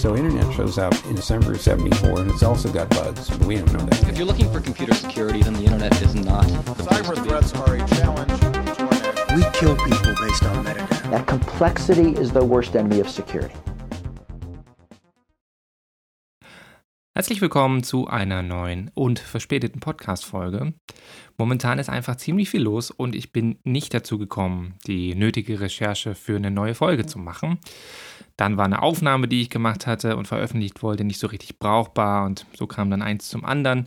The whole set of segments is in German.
So internet shows up in December of 74 and it's also got bugs, but we don't know that. If you're looking for computer security, then the internet is not. Cyber threats are a challenge We kill people based on metadata. That complexity is the worst enemy of security. Herzlich willkommen zu einer neuen und verspäteten Podcast-Folge. Momentan ist einfach ziemlich viel los und ich bin nicht dazu gekommen, die nötige Recherche für eine neue Folge zu machen. Dann war eine Aufnahme, die ich gemacht hatte und veröffentlicht wollte, nicht so richtig brauchbar und so kam dann eins zum anderen.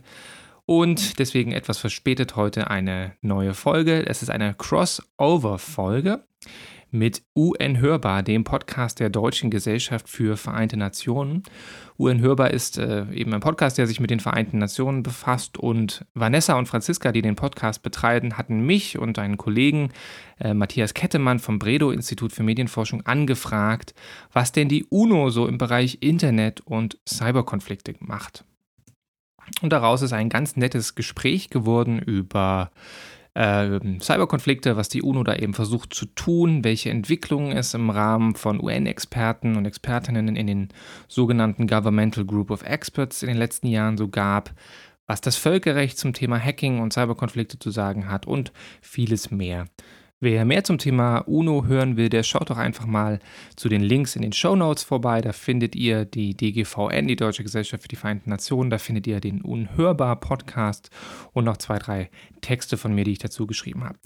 Und deswegen etwas verspätet heute eine neue Folge. Es ist eine Crossover-Folge mit UN Hörbar, dem Podcast der Deutschen Gesellschaft für Vereinte Nationen. UN Hörbar ist äh, eben ein Podcast, der sich mit den Vereinten Nationen befasst und Vanessa und Franziska, die den Podcast betreiben, hatten mich und einen Kollegen, äh, Matthias Kettemann vom Bredow Institut für Medienforschung, angefragt, was denn die UNO so im Bereich Internet und Cyberkonflikte macht. Und daraus ist ein ganz nettes Gespräch geworden über äh, Cyberkonflikte, was die UNO da eben versucht zu tun, welche Entwicklungen es im Rahmen von UN-Experten und Expertinnen in den sogenannten Governmental Group of Experts in den letzten Jahren so gab, was das Völkerrecht zum Thema Hacking und Cyberkonflikte zu sagen hat und vieles mehr. Wer mehr zum Thema UNO hören will, der schaut doch einfach mal zu den Links in den Show Notes vorbei. Da findet ihr die DGVN, die Deutsche Gesellschaft für die Vereinten Nationen. Da findet ihr den Unhörbar Podcast und noch zwei, drei Texte von mir, die ich dazu geschrieben habe.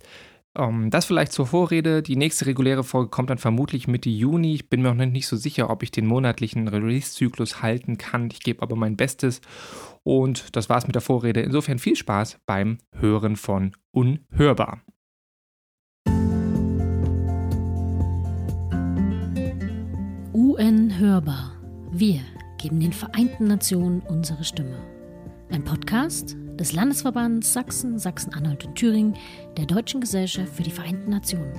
Um, ähm, das vielleicht zur Vorrede. Die nächste reguläre Folge kommt dann vermutlich Mitte Juni. Ich bin mir noch nicht so sicher, ob ich den monatlichen Release-Zyklus halten kann. Ich gebe aber mein Bestes. Und das war's mit der Vorrede. Insofern viel Spaß beim Hören von Unhörbar. UN Hörbar. Wir geben den Vereinten Nationen unsere Stimme. Ein Podcast des Landesverbands Sachsen, Sachsen-Anhalt und Thüringen der Deutschen Gesellschaft für die Vereinten Nationen.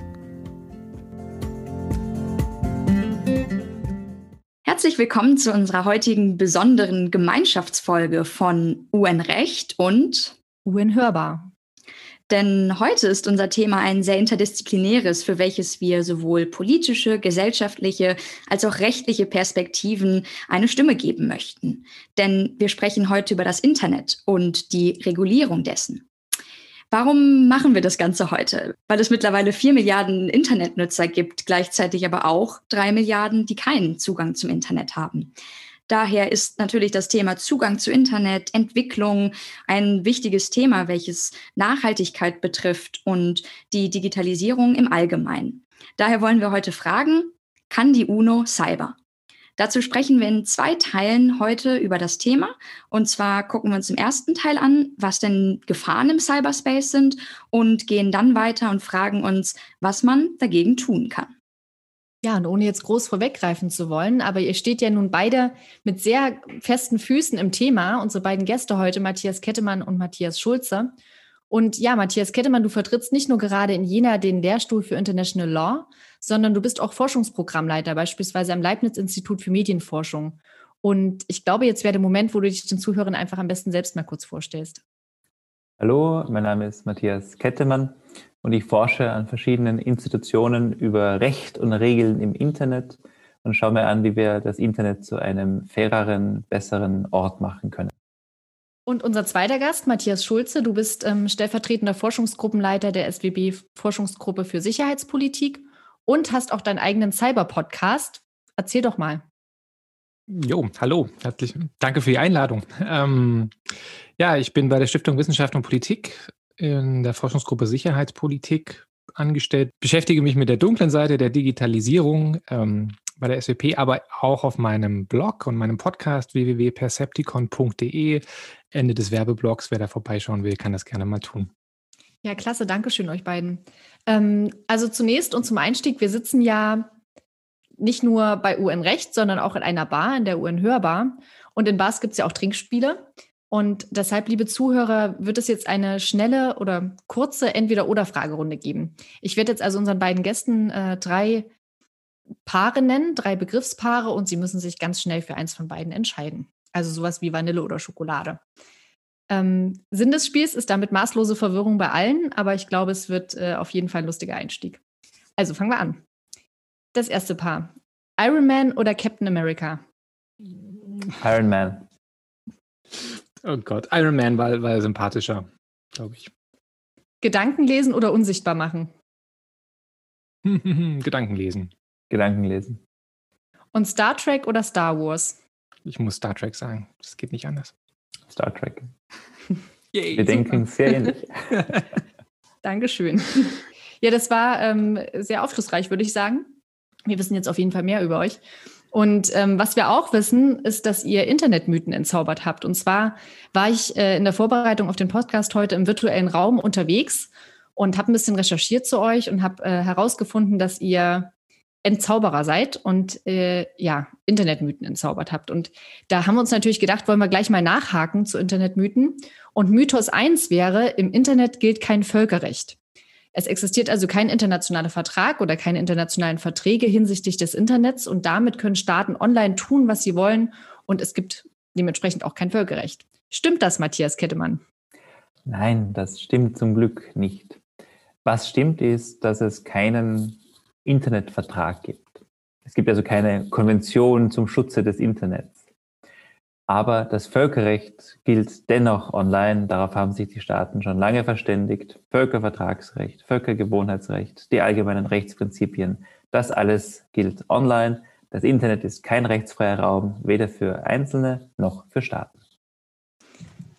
Herzlich willkommen zu unserer heutigen besonderen Gemeinschaftsfolge von UN Recht und UN Hörbar. Denn heute ist unser Thema ein sehr interdisziplinäres, für welches wir sowohl politische, gesellschaftliche als auch rechtliche Perspektiven eine Stimme geben möchten. Denn wir sprechen heute über das Internet und die Regulierung dessen. Warum machen wir das Ganze heute? Weil es mittlerweile vier Milliarden Internetnutzer gibt, gleichzeitig aber auch drei Milliarden, die keinen Zugang zum Internet haben. Daher ist natürlich das Thema Zugang zu Internet, Entwicklung ein wichtiges Thema, welches Nachhaltigkeit betrifft und die Digitalisierung im Allgemeinen. Daher wollen wir heute fragen, kann die UNO Cyber? Dazu sprechen wir in zwei Teilen heute über das Thema. Und zwar gucken wir uns im ersten Teil an, was denn Gefahren im Cyberspace sind und gehen dann weiter und fragen uns, was man dagegen tun kann. Ja, und ohne jetzt groß vorweggreifen zu wollen, aber ihr steht ja nun beide mit sehr festen Füßen im Thema, unsere beiden Gäste heute, Matthias Kettemann und Matthias Schulze. Und ja, Matthias Kettemann, du vertrittst nicht nur gerade in Jena den Lehrstuhl für International Law, sondern du bist auch Forschungsprogrammleiter, beispielsweise am Leibniz-Institut für Medienforschung. Und ich glaube, jetzt wäre der Moment, wo du dich den Zuhörern einfach am besten selbst mal kurz vorstellst. Hallo, mein Name ist Matthias Kettemann und ich forsche an verschiedenen Institutionen über Recht und Regeln im Internet und schaue mir an, wie wir das Internet zu einem faireren, besseren Ort machen können. Und unser zweiter Gast, Matthias Schulze, du bist ähm, stellvertretender Forschungsgruppenleiter der SWB Forschungsgruppe für Sicherheitspolitik und hast auch deinen eigenen Cyber-Podcast. Erzähl doch mal. Jo, hallo, herzlich danke für die Einladung. Ähm, ja, ich bin bei der Stiftung Wissenschaft und Politik in der Forschungsgruppe Sicherheitspolitik angestellt, beschäftige mich mit der dunklen Seite der Digitalisierung ähm, bei der SWP, aber auch auf meinem Blog und meinem Podcast www.percepticon.de. Ende des Werbeblogs, wer da vorbeischauen will, kann das gerne mal tun. Ja, klasse, danke schön euch beiden. Ähm, also zunächst und zum Einstieg, wir sitzen ja nicht nur bei UN Recht, sondern auch in einer Bar, in der UN Hörbar. Und in Bars gibt es ja auch Trinkspiele. Und deshalb, liebe Zuhörer, wird es jetzt eine schnelle oder kurze Entweder-Oder-Fragerunde geben. Ich werde jetzt also unseren beiden Gästen äh, drei Paare nennen, drei Begriffspaare und sie müssen sich ganz schnell für eins von beiden entscheiden. Also sowas wie Vanille oder Schokolade. Ähm, Sinn des Spiels ist damit maßlose Verwirrung bei allen, aber ich glaube, es wird äh, auf jeden Fall ein lustiger Einstieg. Also fangen wir an. Das erste Paar. Iron Man oder Captain America? Iron Man. Oh Gott, Iron Man war, war sympathischer, glaube ich. Gedanken lesen oder unsichtbar machen? Gedanken lesen. Gedanken lesen. Und Star Trek oder Star Wars? Ich muss Star Trek sagen. Das geht nicht anders. Star Trek. Yay, Wir denken super. sehr ähnlich. Dankeschön. Ja, das war ähm, sehr aufschlussreich, würde ich sagen. Wir wissen jetzt auf jeden Fall mehr über euch. Und ähm, was wir auch wissen, ist, dass ihr Internetmythen entzaubert habt. Und zwar war ich äh, in der Vorbereitung auf den Podcast heute im virtuellen Raum unterwegs und habe ein bisschen recherchiert zu euch und habe äh, herausgefunden, dass ihr Entzauberer seid und äh, ja, Internetmythen entzaubert habt. Und da haben wir uns natürlich gedacht, wollen wir gleich mal nachhaken zu Internetmythen. Und Mythos 1 wäre, im Internet gilt kein Völkerrecht. Es existiert also kein internationaler Vertrag oder keine internationalen Verträge hinsichtlich des Internets und damit können Staaten online tun, was sie wollen und es gibt dementsprechend auch kein Völkerrecht. Stimmt das, Matthias Kettemann? Nein, das stimmt zum Glück nicht. Was stimmt ist, dass es keinen Internetvertrag gibt. Es gibt also keine Konvention zum Schutze des Internets. Aber das Völkerrecht gilt dennoch online. Darauf haben sich die Staaten schon lange verständigt. Völkervertragsrecht, Völkergewohnheitsrecht, die allgemeinen Rechtsprinzipien, das alles gilt online. Das Internet ist kein rechtsfreier Raum, weder für Einzelne noch für Staaten.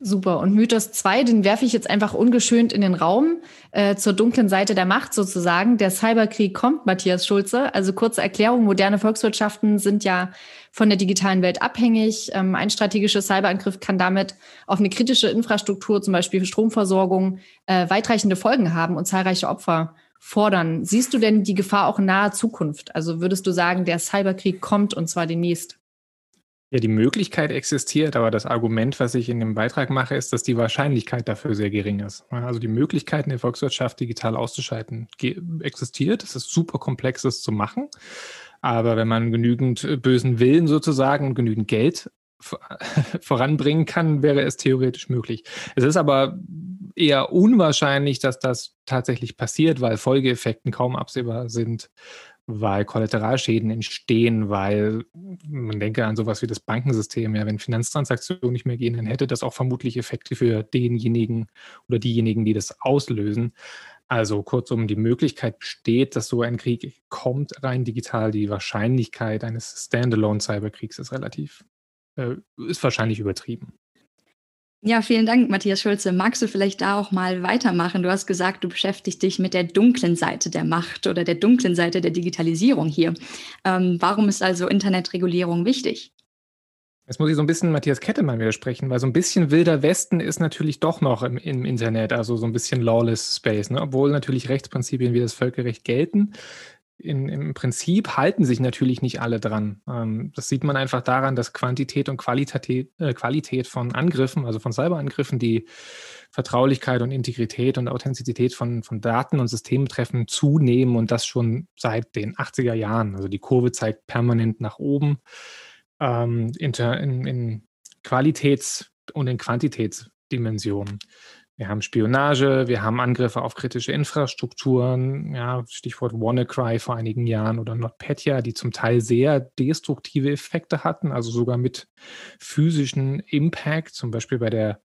Super. Und Mythos 2, den werfe ich jetzt einfach ungeschönt in den Raum, äh, zur dunklen Seite der Macht sozusagen. Der Cyberkrieg kommt, Matthias Schulze. Also kurze Erklärung, moderne Volkswirtschaften sind ja von der digitalen Welt abhängig. Ähm, ein strategischer Cyberangriff kann damit auf eine kritische Infrastruktur, zum Beispiel Stromversorgung, äh, weitreichende Folgen haben und zahlreiche Opfer fordern. Siehst du denn die Gefahr auch in naher Zukunft? Also würdest du sagen, der Cyberkrieg kommt und zwar demnächst? Ja, die Möglichkeit existiert, aber das Argument, was ich in dem Beitrag mache, ist, dass die Wahrscheinlichkeit dafür sehr gering ist. Also die Möglichkeit, eine Volkswirtschaft digital auszuschalten, existiert. Es ist super komplex, zu machen. Aber wenn man genügend bösen Willen sozusagen und genügend Geld voranbringen kann, wäre es theoretisch möglich. Es ist aber eher unwahrscheinlich, dass das tatsächlich passiert, weil Folgeeffekten kaum absehbar sind weil Kollateralschäden entstehen, weil man denke an sowas wie das Bankensystem, ja, wenn Finanztransaktionen nicht mehr gehen, dann hätte das auch vermutlich Effekte für denjenigen oder diejenigen, die das auslösen. Also kurzum, die Möglichkeit besteht, dass so ein Krieg kommt, rein digital. Die Wahrscheinlichkeit eines Standalone-Cyberkriegs ist relativ, äh, ist wahrscheinlich übertrieben. Ja, vielen Dank, Matthias Schulze. Magst du vielleicht da auch mal weitermachen? Du hast gesagt, du beschäftigst dich mit der dunklen Seite der Macht oder der dunklen Seite der Digitalisierung hier. Ähm, warum ist also Internetregulierung wichtig? Jetzt muss ich so ein bisschen Matthias Kettemann widersprechen, weil so ein bisschen wilder Westen ist natürlich doch noch im, im Internet, also so ein bisschen lawless Space, ne? obwohl natürlich Rechtsprinzipien wie das Völkerrecht gelten in, im Prinzip halten sich natürlich nicht alle dran. Ähm, das sieht man einfach daran, dass Quantität und Qualität, äh, Qualität von Angriffen, also von Cyberangriffen, die Vertraulichkeit und Integrität und Authentizität von, von Daten und Systemen treffen, zunehmen und das schon seit den 80er Jahren. Also die Kurve zeigt permanent nach oben ähm, in, in, in Qualitäts- und in Quantitätsdimensionen. Wir haben Spionage, wir haben Angriffe auf kritische Infrastrukturen, ja, Stichwort WannaCry vor einigen Jahren oder NotPetya, die zum Teil sehr destruktive Effekte hatten, also sogar mit physischen Impact, zum Beispiel bei der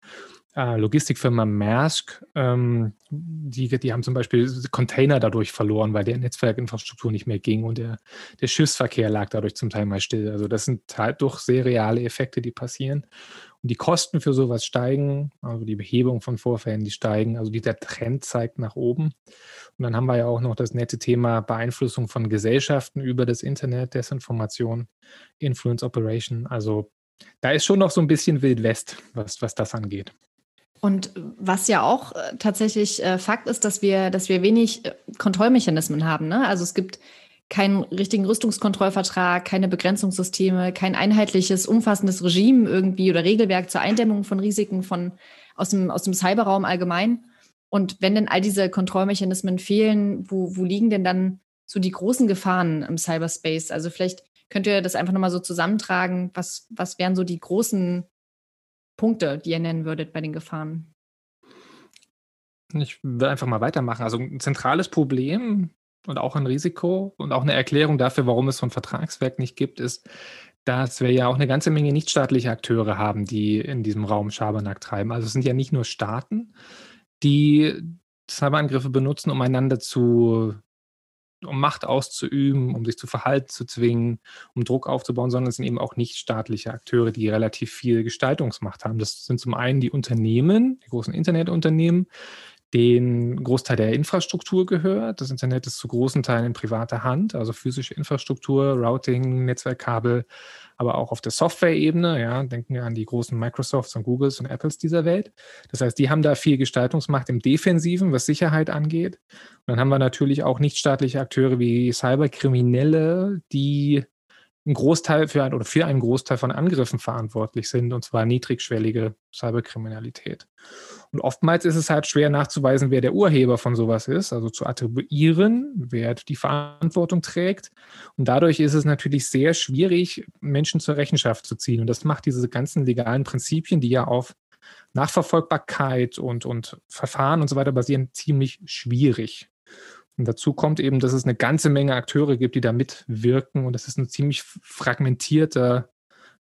äh, Logistikfirma Maersk, ähm, die, die haben zum Beispiel Container dadurch verloren, weil der Netzwerkinfrastruktur nicht mehr ging und der, der Schiffsverkehr lag dadurch zum Teil mal still. Also das sind halt doch sehr reale Effekte, die passieren. Und die Kosten für sowas steigen, also die Behebung von Vorfällen, die steigen, also dieser Trend zeigt nach oben. Und dann haben wir ja auch noch das nette Thema Beeinflussung von Gesellschaften über das Internet, Desinformation, Influence Operation. Also da ist schon noch so ein bisschen Wild West, was, was das angeht. Und was ja auch äh, tatsächlich äh, Fakt ist, dass wir, dass wir wenig äh, Kontrollmechanismen haben. Ne? Also es gibt keinen richtigen Rüstungskontrollvertrag, keine Begrenzungssysteme, kein einheitliches, umfassendes Regime irgendwie oder Regelwerk zur Eindämmung von Risiken von, aus, dem, aus dem Cyberraum allgemein. Und wenn denn all diese Kontrollmechanismen fehlen, wo, wo liegen denn dann so die großen Gefahren im Cyberspace? Also vielleicht könnt ihr das einfach nochmal so zusammentragen. Was, was wären so die großen Punkte, die ihr nennen würdet bei den Gefahren? Ich will einfach mal weitermachen. Also ein zentrales Problem und auch ein Risiko und auch eine Erklärung dafür, warum es so ein Vertragswerk nicht gibt, ist, dass wir ja auch eine ganze Menge nichtstaatliche Akteure haben, die in diesem Raum Schabernack treiben. Also es sind ja nicht nur Staaten, die Cyberangriffe benutzen, um einander zu um Macht auszuüben, um sich zu Verhalten zu zwingen, um Druck aufzubauen, sondern es sind eben auch nichtstaatliche Akteure, die relativ viel Gestaltungsmacht haben. Das sind zum einen die Unternehmen, die großen Internetunternehmen, den Großteil der Infrastruktur gehört. Das Internet ist zu großen Teilen in privater Hand, also physische Infrastruktur, Routing, Netzwerkkabel, aber auch auf der Software-Ebene. Ja, denken wir an die großen Microsofts und Googles und Apples dieser Welt. Das heißt, die haben da viel Gestaltungsmacht im Defensiven, was Sicherheit angeht. Und dann haben wir natürlich auch nichtstaatliche Akteure wie Cyberkriminelle, die einen Großteil für ein, oder für einen Großteil von Angriffen verantwortlich sind, und zwar niedrigschwellige Cyberkriminalität. Und oftmals ist es halt schwer nachzuweisen, wer der Urheber von sowas ist, also zu attribuieren, wer die Verantwortung trägt. Und dadurch ist es natürlich sehr schwierig, Menschen zur Rechenschaft zu ziehen. Und das macht diese ganzen legalen Prinzipien, die ja auf Nachverfolgbarkeit und, und Verfahren und so weiter basieren, ziemlich schwierig. Und dazu kommt eben, dass es eine ganze Menge Akteure gibt, die da mitwirken. Und das ist ein ziemlich fragmentierter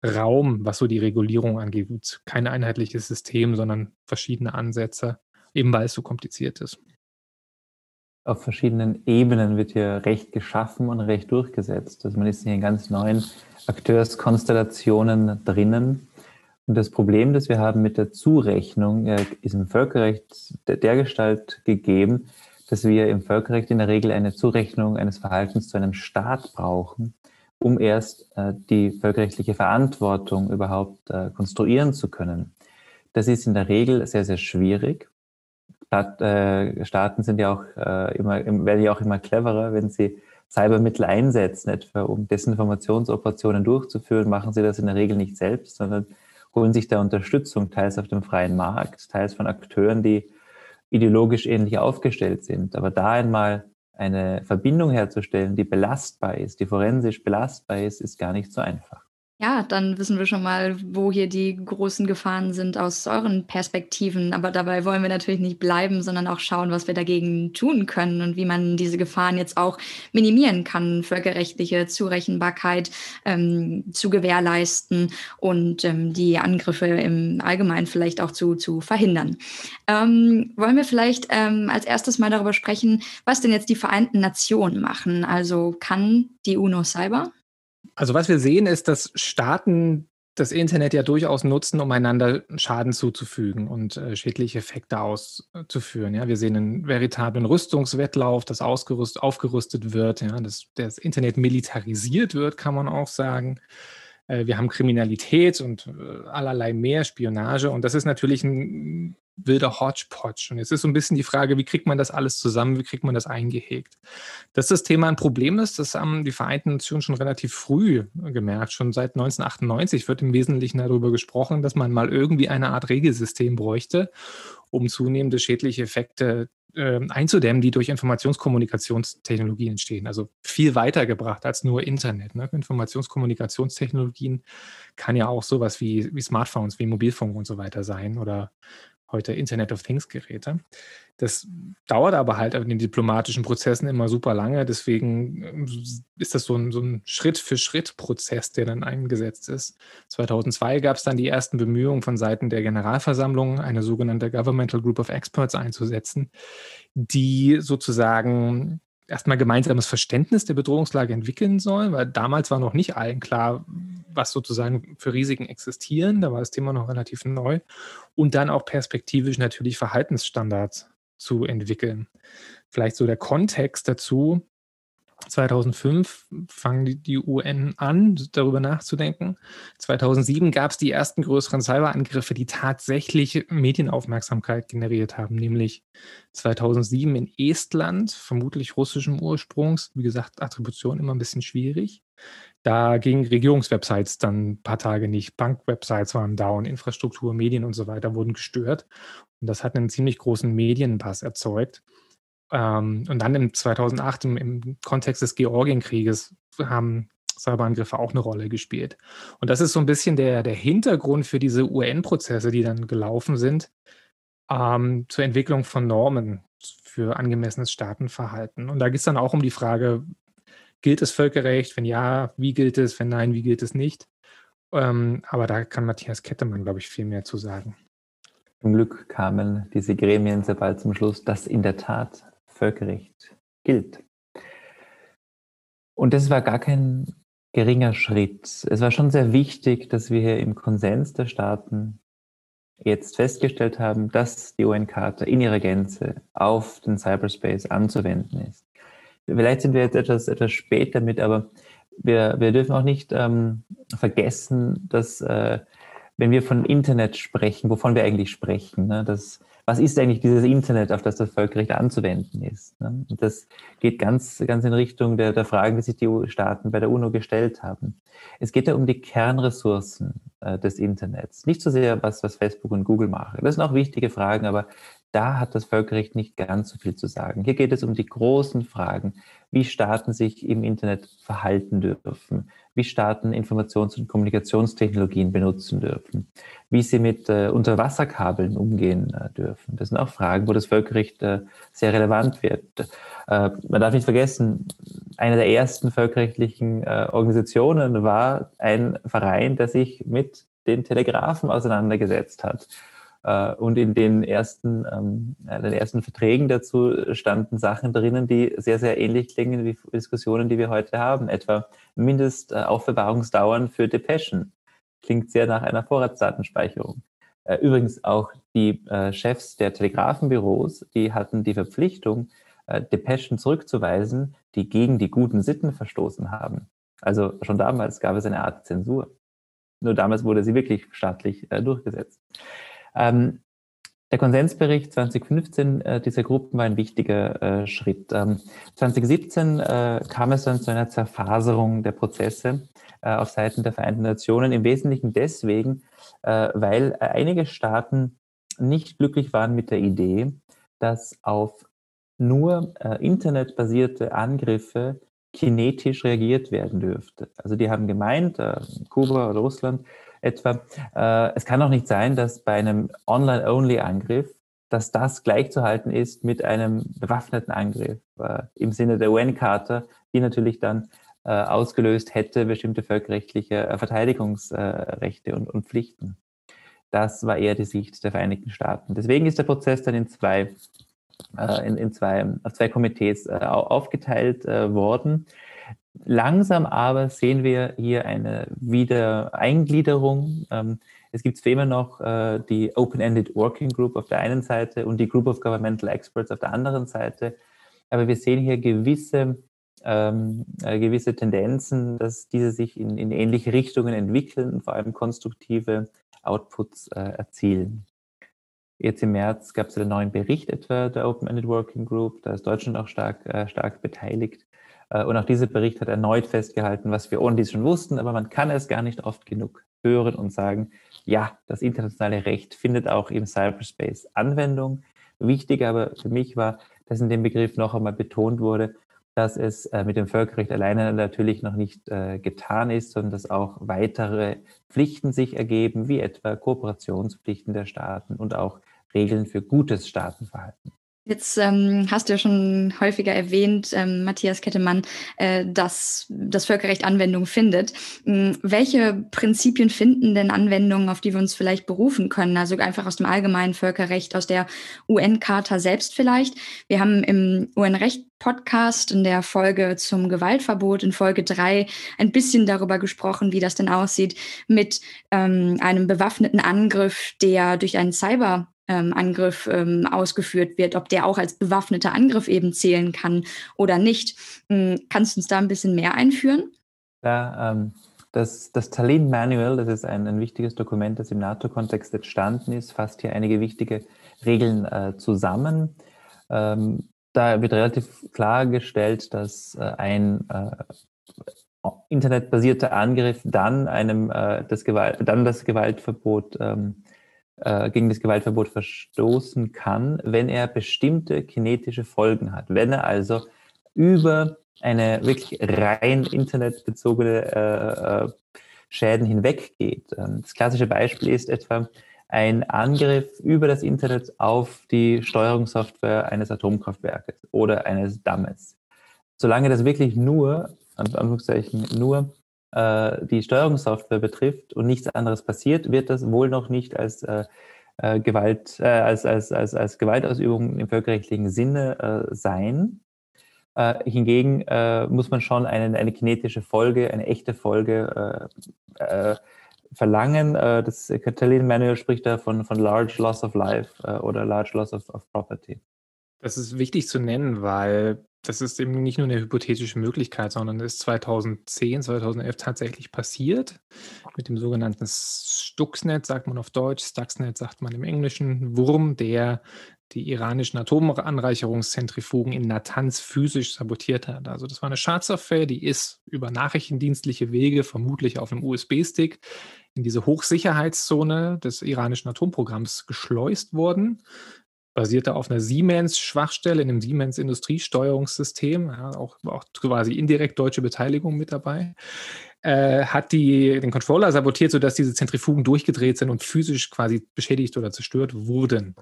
Raum, was so die Regulierung angeht. Kein einheitliches System, sondern verschiedene Ansätze, eben weil es so kompliziert ist. Auf verschiedenen Ebenen wird hier Recht geschaffen und Recht durchgesetzt. Also man ist hier in ganz neuen Akteurskonstellationen drinnen. Und das Problem, das wir haben mit der Zurechnung, ist im Völkerrecht der Gestalt gegeben, dass wir im Völkerrecht in der Regel eine Zurechnung eines Verhaltens zu einem Staat brauchen, um erst äh, die völkerrechtliche Verantwortung überhaupt äh, konstruieren zu können. Das ist in der Regel sehr, sehr schwierig. Staat, äh, Staaten sind ja auch äh, immer, werden ja auch immer cleverer, wenn sie Cybermittel einsetzen, etwa um Desinformationsoperationen durchzuführen, machen sie das in der Regel nicht selbst, sondern holen sich da Unterstützung, teils auf dem freien Markt, teils von Akteuren, die ideologisch ähnlich aufgestellt sind. Aber da einmal eine Verbindung herzustellen, die belastbar ist, die forensisch belastbar ist, ist gar nicht so einfach. Ja, dann wissen wir schon mal, wo hier die großen Gefahren sind aus euren Perspektiven. Aber dabei wollen wir natürlich nicht bleiben, sondern auch schauen, was wir dagegen tun können und wie man diese Gefahren jetzt auch minimieren kann, völkerrechtliche Zurechenbarkeit ähm, zu gewährleisten und ähm, die Angriffe im Allgemeinen vielleicht auch zu, zu verhindern. Ähm, wollen wir vielleicht ähm, als erstes mal darüber sprechen, was denn jetzt die Vereinten Nationen machen? Also kann die UNO Cyber? Also was wir sehen, ist, dass Staaten das Internet ja durchaus nutzen, um einander Schaden zuzufügen und äh, schädliche Effekte auszuführen. Ja, wir sehen einen veritablen Rüstungswettlauf, das ausgerüst, aufgerüstet wird, ja, dass das Internet militarisiert wird, kann man auch sagen. Äh, wir haben Kriminalität und äh, allerlei mehr, Spionage. Und das ist natürlich ein wilder Hodgepodge. Und jetzt ist so ein bisschen die Frage, wie kriegt man das alles zusammen, wie kriegt man das eingehegt? Dass das Thema ein Problem ist, das haben die Vereinten Nationen schon relativ früh gemerkt. Schon seit 1998 wird im Wesentlichen darüber gesprochen, dass man mal irgendwie eine Art Regelsystem bräuchte, um zunehmende schädliche Effekte äh, einzudämmen, die durch Informationskommunikationstechnologien entstehen. Also viel weiter gebracht als nur Internet. Ne? Informationskommunikationstechnologien kann ja auch sowas wie, wie Smartphones, wie Mobilfunk und so weiter sein oder heute Internet of Things Geräte. Das dauert aber halt in den diplomatischen Prozessen immer super lange. Deswegen ähm, ist das so ein, so ein Schritt-für-Schritt-Prozess, der dann eingesetzt ist. 2002 gab es dann die ersten Bemühungen von Seiten der Generalversammlung, eine sogenannte Governmental Group of Experts einzusetzen, die sozusagen erstmal gemeinsames Verständnis der Bedrohungslage entwickeln sollen, weil damals war noch nicht allen klar, was sozusagen für Risiken existieren. Da war das Thema noch relativ neu. Und dann auch perspektivisch natürlich Verhaltensstandards zu entwickeln. Vielleicht so der Kontext dazu. 2005 fangen die, UN an, darüber nachzudenken. 2007 gab es die ersten größeren Cyberangriffe, die tatsächlich Medienaufmerksamkeit generiert haben, nämlich 2007 in Estland, vermutlich russischem Ursprungs. Wie gesagt, Attribution immer ein bisschen schwierig. Da gingen Regierungswebsites dann ein paar Tage nicht. Bankwebsites waren down, Infrastruktur, Medien und so weiter wurden gestört. Und das hat einen ziemlich großen Medienpass erzeugt. Ähm, und dann im 2008 im, im Kontext des Georgienkrieges haben Cyberangriffe auch eine Rolle gespielt. Und das ist so ein bisschen der, der Hintergrund für diese UN-Prozesse, die dann gelaufen sind, ähm, zur Entwicklung von Normen für angemessenes Staatenverhalten. Und da geht es dann auch um die Frage, gilt das Völkerrecht? Wenn ja, wie gilt es? Wenn nein, wie gilt es nicht? Ähm, aber da kann Matthias Kettemann, glaube ich, viel mehr zu sagen. Zum Glück kamen diese Gremien sehr bald zum Schluss, dass in der Tat Völkerrecht gilt. Und das war gar kein geringer Schritt. Es war schon sehr wichtig, dass wir hier im Konsens der Staaten jetzt festgestellt haben, dass die UN-Charta in ihrer Gänze auf den Cyberspace anzuwenden ist. Vielleicht sind wir jetzt etwas, etwas spät damit, aber wir, wir dürfen auch nicht ähm, vergessen, dass äh, wenn wir von Internet sprechen, wovon wir eigentlich sprechen, ne, dass was ist eigentlich dieses Internet, auf das das Völkerrecht anzuwenden ist. Ne? Und das geht ganz, ganz in Richtung der, der Fragen, die sich die Staaten bei der UNO gestellt haben. Es geht ja um die Kernressourcen äh, des Internets. Nicht so sehr, was, was Facebook und Google machen. Das sind auch wichtige Fragen, aber da hat das Völkerrecht nicht ganz so viel zu sagen. Hier geht es um die großen Fragen, wie Staaten sich im Internet verhalten dürfen, wie Staaten Informations- und Kommunikationstechnologien benutzen dürfen, wie sie mit äh, Unterwasserkabeln umgehen äh, dürfen. Das sind auch Fragen, wo das Völkerrecht äh, sehr relevant wird. Äh, man darf nicht vergessen, eine der ersten völkerrechtlichen äh, Organisationen war ein Verein, der sich mit den Telegrafen auseinandergesetzt hat. Äh, und in den ersten, ähm, den ersten Verträgen dazu standen Sachen drinnen, die sehr, sehr ähnlich klingen wie Diskussionen, die wir heute haben. Etwa Mindestaufbewahrungsdauern für Depeschen. Klingt sehr nach einer Vorratsdatenspeicherung. Äh, übrigens auch die äh, Chefs der Telegrafenbüros, die hatten die Verpflichtung, Depeschen zurückzuweisen, die gegen die guten Sitten verstoßen haben. Also schon damals gab es eine Art Zensur. Nur damals wurde sie wirklich staatlich durchgesetzt. Ähm, der Konsensbericht 2015 äh, dieser Gruppen war ein wichtiger äh, Schritt. Ähm, 2017 äh, kam es dann zu einer Zerfaserung der Prozesse äh, auf Seiten der Vereinten Nationen, im Wesentlichen deswegen, äh, weil einige Staaten nicht glücklich waren mit der Idee, dass auf nur äh, internetbasierte Angriffe kinetisch reagiert werden dürfte. Also die haben gemeint, Kuba oder Russland, etwa. Äh, es kann doch nicht sein, dass bei einem Online-Only-Angriff, dass das gleichzuhalten ist mit einem bewaffneten Angriff äh, im Sinne der UN-Charta, die natürlich dann äh, ausgelöst hätte bestimmte völkerrechtliche äh, Verteidigungsrechte und, und Pflichten. Das war eher die Sicht der Vereinigten Staaten. Deswegen ist der Prozess dann in zwei, äh, in, in zwei, auf zwei Komitees äh, aufgeteilt worden. Langsam aber sehen wir hier eine Wiedereingliederung. Ähm, es gibt zwar immer noch äh, die Open-Ended Working Group auf der einen Seite und die Group of Governmental Experts auf der anderen Seite. Aber wir sehen hier gewisse, ähm, äh, gewisse Tendenzen, dass diese sich in, in, ähnliche Richtungen entwickeln und vor allem konstruktive Outputs äh, erzielen. Jetzt im März gab es einen neuen Bericht etwa der Open-Ended Working Group. Da ist Deutschland auch stark, äh, stark beteiligt. Äh, und auch dieser Bericht hat erneut festgehalten, was wir ohne dies schon wussten, aber man kann es gar nicht oft genug hören und sagen, ja, das internationale Recht findet auch im Cyberspace Anwendung. Wichtig aber für mich war, dass in dem Begriff noch einmal betont wurde, dass es äh, mit dem Völkerrecht alleine natürlich noch nicht äh, getan ist, sondern dass auch weitere Pflichten sich ergeben, wie etwa Kooperationspflichten der Staaten und auch Regeln für gutes Staatenverhalten. Jetzt ähm, hast du ja schon häufiger erwähnt, ähm, Matthias Kettemann, äh, dass das Völkerrecht Anwendung findet. Ähm, welche Prinzipien finden denn Anwendungen, auf die wir uns vielleicht berufen können? Also einfach aus dem allgemeinen Völkerrecht, aus der UN-Charta selbst vielleicht. Wir haben im UN-Recht-Podcast in der Folge zum Gewaltverbot in Folge drei ein bisschen darüber gesprochen, wie das denn aussieht mit ähm, einem bewaffneten Angriff, der durch einen Cyber ähm, Angriff ähm, ausgeführt wird, ob der auch als bewaffneter Angriff eben zählen kann oder nicht. Ähm, kannst du uns da ein bisschen mehr einführen? Ja, ähm, das, das Tallinn Manual, das ist ein, ein wichtiges Dokument, das im NATO-Kontext entstanden ist, fasst hier einige wichtige Regeln äh, zusammen. Ähm, da wird relativ klargestellt, dass äh, ein äh, internetbasierter Angriff dann einem äh, das Gewalt, dann das Gewaltverbot ähm, äh, gegen das Gewaltverbot verstoßen kann, wenn er bestimmte kinetische Folgen hat. Wenn er also über eine wirklich rein internetbezogene äh, äh, Schäden hinweggeht. Ähm, das klassische Beispiel ist etwa ein Angriff über das Internet auf die Steuerungssoftware eines Atomkraftwerkes oder eines Dammes. Solange das wirklich nur, Anführungszeichen, nur äh, die Steuerungssoftware betrifft und nichts anderes passiert, wird das wohl noch nicht als äh, äh, Gewalt, äh, als, als, als, als Gewaltausübung im völkerrechtlichen Sinne äh, sein. Äh, hingegen äh, muss man schon eine, eine kinetische Folge, eine echte Folge äh, verlangen. das Catalan Manual spricht da von, von Large Loss of Life oder Large Loss of, of Property. Das ist wichtig zu nennen, weil das ist eben nicht nur eine hypothetische Möglichkeit, sondern ist 2010, 2011 tatsächlich passiert mit dem sogenannten Stuxnet, sagt man auf Deutsch, Stuxnet sagt man im Englischen, Wurm, der die iranischen Atomanreicherungszentrifugen in Natanz physisch sabotiert hat. Also das war eine Schadsoftware, die ist über nachrichtendienstliche Wege, vermutlich auf einem USB-Stick, in diese Hochsicherheitszone des iranischen Atomprogramms geschleust worden basierte auf einer Siemens-Schwachstelle in einem Siemens-Industriesteuerungssystem, ja, auch, auch quasi indirekt deutsche Beteiligung mit dabei, äh, hat die, den Controller sabotiert, sodass diese Zentrifugen durchgedreht sind und physisch quasi beschädigt oder zerstört wurden.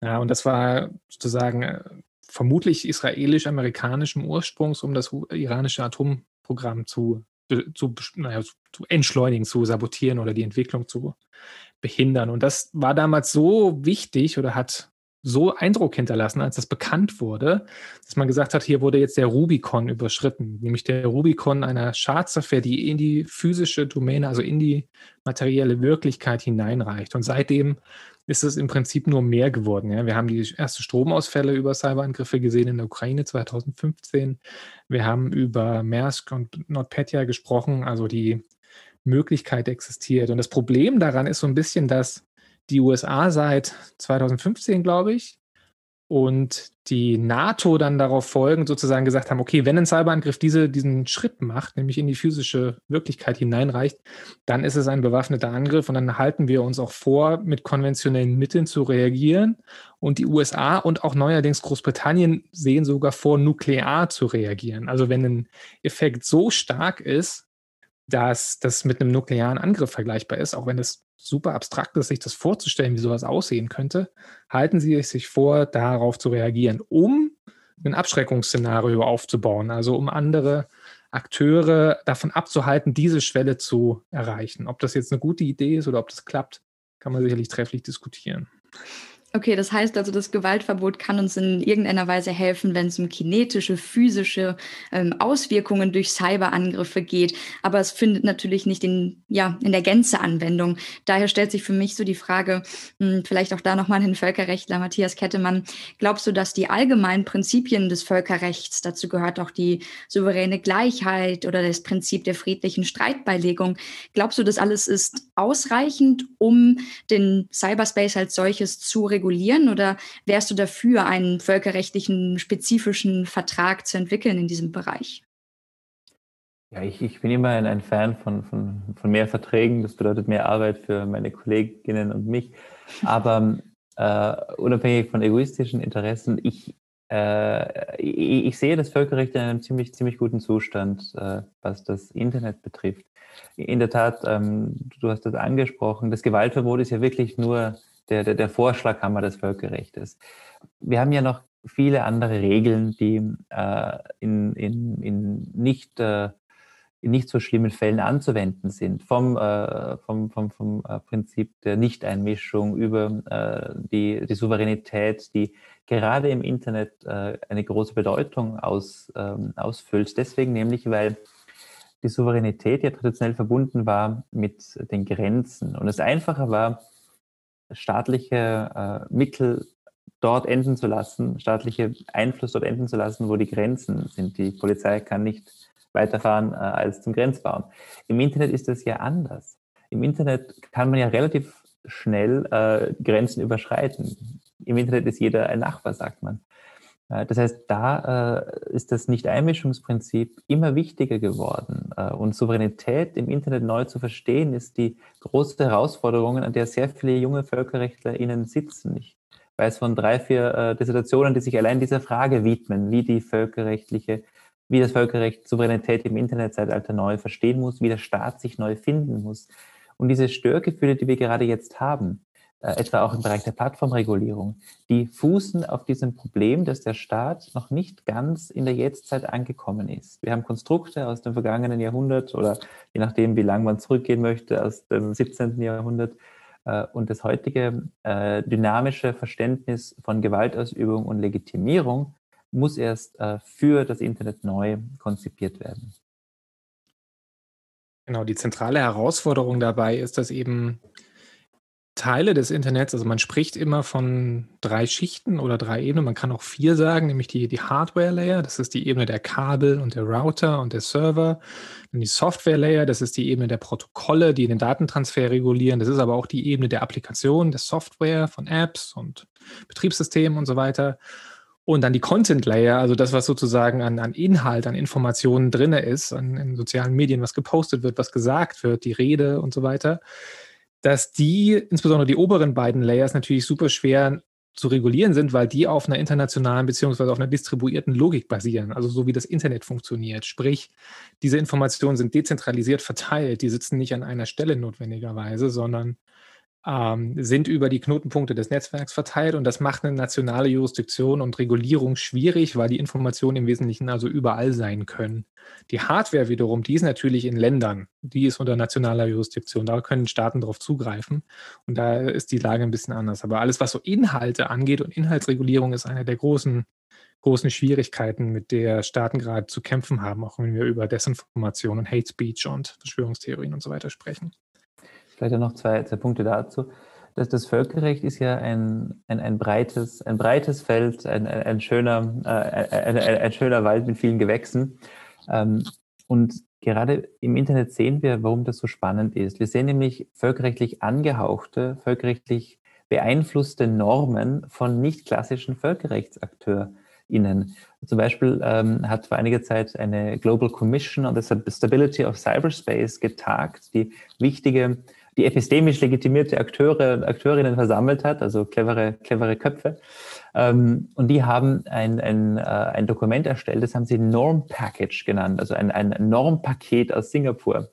Ja, und das war sozusagen äh, vermutlich israelisch-amerikanischem Ursprungs, um das iranische Atomprogramm zu, zu, naja, zu entschleunigen, zu sabotieren oder die Entwicklung zu behindern. Und das war damals so wichtig oder hat so Eindruck hinterlassen, als das bekannt wurde, dass man gesagt hat, hier wurde jetzt der Rubikon überschritten, nämlich der Rubikon einer Schadsoftware, die in die physische Domäne, also in die materielle Wirklichkeit hineinreicht. Und seitdem ist es im Prinzip nur mehr geworden. Ja. Wir haben die ersten Stromausfälle über Cyberangriffe gesehen in der Ukraine 2015. Wir haben über Maersk und NotPetya gesprochen, also die Möglichkeit existiert. Und das Problem daran ist so ein bisschen, dass die USA seit 2015, glaube ich, und die NATO dann darauf folgend sozusagen gesagt haben, okay, wenn ein Cyberangriff diese, diesen Schritt macht, nämlich in die physische Wirklichkeit hineinreicht, dann ist es ein bewaffneter Angriff und dann halten wir uns auch vor, mit konventionellen Mitteln zu reagieren. Und die USA und auch neuerdings Großbritannien sehen sogar vor, nuklear zu reagieren. Also wenn ein Effekt so stark ist, dass das mit einem nuklearen Angriff vergleichbar ist, auch wenn es super abstrakt ist, sich das vorzustellen, wie sowas aussehen könnte, halten Sie sich vor, darauf zu reagieren, um ein Abschreckungsszenario aufzubauen, also um andere Akteure davon abzuhalten, diese Schwelle zu erreichen. Ob das jetzt eine gute Idee ist oder ob das klappt, kann man sicherlich trefflich diskutieren. Okay, das heißt also, das Gewaltverbot kann uns in irgendeiner Weise helfen, wenn es um kinetische, physische ähm, Auswirkungen durch Cyberangriffe geht. Aber es findet natürlich nicht in, ja, in der Gänze Anwendung. Daher stellt sich für mich so die Frage, mh, hm, vielleicht auch da nochmal den Völkerrechtler Matthias Kettemann, glaubst du, dass die allgemeinen Prinzipien des Völkerrechts, dazu gehört auch die souveräne Gleichheit oder das Prinzip der friedlichen Streitbeilegung, glaubst du, das alles ist ausreichend, um den Cyberspace als solches zu regulieren? Regulieren oder wärst du dafür, einen völkerrechtlichen spezifischen Vertrag zu entwickeln in diesem Bereich? Ja, ich, ich bin immer ein, Fan von, von, von mehr Verträgen. Das bedeutet mehr Arbeit für meine Kolleginnen und mich. Aber äh, unabhängig von egoistischen Interessen, ich, äh, ich, ich, sehe das Völkerrecht in einem ziemlich, ziemlich guten Zustand, äh, was das Internet betrifft. In der Tat, ähm, du hast das angesprochen, das Gewaltverbot ist ja wirklich nur der, der, der Vorschlaghammer des Völkerrechts. Wir haben ja noch viele andere Regeln, die äh, in, in, in, nicht, äh, in nicht so schlimmen Fällen anzuwenden sind. Vom, äh, vom, vom, vom äh, Prinzip der Nichteinmischung über äh, die, die Souveränität, die gerade im Internet äh, eine große Bedeutung aus, ähm, ausfüllt. Deswegen nämlich, weil die Souveränität ja traditionell verbunden war mit den Grenzen und es einfacher war, staatliche äh, Mittel dort enden zu lassen, staatliche Einfluss dort enden zu lassen, wo die Grenzen sind. Die Polizei kann nicht weiterfahren äh, als zum Grenzbaum. Im Internet ist das ja anders. Im Internet kann man ja relativ schnell äh, Grenzen überschreiten. Im Internet ist jeder ein Nachbar, sagt man. Äh, das heißt, da äh, ist das Nicht-Einmischungsprinzip immer wichtiger geworden. Äh, und Souveränität im Internet neu zu verstehen, ist die große Herausforderung, an der sehr viele junge VölkerrechtlerInnen sitzen. Ich weiß von drei, vier Dissertationen, die sich allein dieser Frage widmen, wie die völkerrechtliche, wie das Völkerrecht Souveränität im Internetzeitalter neu verstehen muss, wie der Staat sich neu finden muss. Und diese Störgefühle, die wir gerade jetzt haben, etwa auch im Bereich der Plattformregulierung, die fußen auf diesem Problem, dass der Staat noch nicht ganz in der Jetztzeit angekommen ist. Wir haben Konstrukte aus dem vergangenen Jahrhundert oder je nachdem, wie lange man zurückgehen möchte, aus dem 17. Jahrhundert. Äh, und das heutige äh, dynamische Verständnis von Gewaltausübung und Legitimierung muss erst für das Internet neu konzipiert werden. Genau, die zentrale Herausforderung dabei ist, dass eben Teile des Internets, also man spricht immer von drei Schichten oder drei Ebenen, man kann auch vier sagen, nämlich die, die Hardware-Layer, das ist die Ebene der Kabel und der Router und der Server. Dann die Software-Layer, das ist die Ebene der Protokolle, die den Datentransfer regulieren. Das ist aber auch die Ebene der Applikation, der Software, von Apps und Betriebssystemen und so weiter. Und dann die Content Layer, also das, was sozusagen an, an Inhalt, an Informationen drin ist, an, in sozialen Medien, was gepostet wird, was gesagt wird, die Rede und so weiter dass die, insbesondere die oberen beiden Layers, natürlich super schwer zu regulieren sind, weil die auf einer internationalen beziehungsweise auf einer distribuierten Logik basieren, also so wie das Internet funktioniert. Sprich, diese Informationen sind dezentralisiert verteilt, die sitzen nicht an einer Stelle notwendigerweise, sondern ähm, sind über die Knotenpunkte des Netzwerks verteilt und das macht eine nationale Jurisdiktion und Regulierung schwierig, weil die Informationen im Wesentlichen also überall sein können. Die Hardware wiederum, die ist natürlich in Ländern, die ist unter nationaler Jurisdiktion, da können Staaten darauf zugreifen und da ist die Lage ein bisschen anders. Aber alles, was so Inhalte angeht und Inhaltsregulierung ist eine der großen großen Schwierigkeiten, mit der Staaten gerade zu kämpfen haben, auch wenn wir über Desinformation und Hate Speech und Verschwörungstheorien und so weiter sprechen. Vielleicht noch zwei, zwei Punkte dazu. Das, das Völkerrecht ist ja ein, ein, ein, breites, ein breites Feld, ein, ein, ein schöner, äh, ein, ein, schöner Wald mit vielen Gewächsen. Ähm, und gerade im Internet sehen wir, warum das so spannend ist. Wir sehen nämlich völkerrechtlich angehauchte, völkerrechtlich beeinflusste Normen von nicht klassischen VölkerrechtsakteurInnen. Zum Beispiel ähm, hat vor einiger Zeit eine Global Commission on the Stability of Cyberspace getagt, die wichtige die epistemisch legitimierte Akteure und Akteurinnen versammelt hat, also clevere, clevere Köpfe. Ähm, und die haben ein, ein, äh, ein Dokument erstellt, das haben sie Norm Package genannt, also ein, ein Normpaket aus Singapur.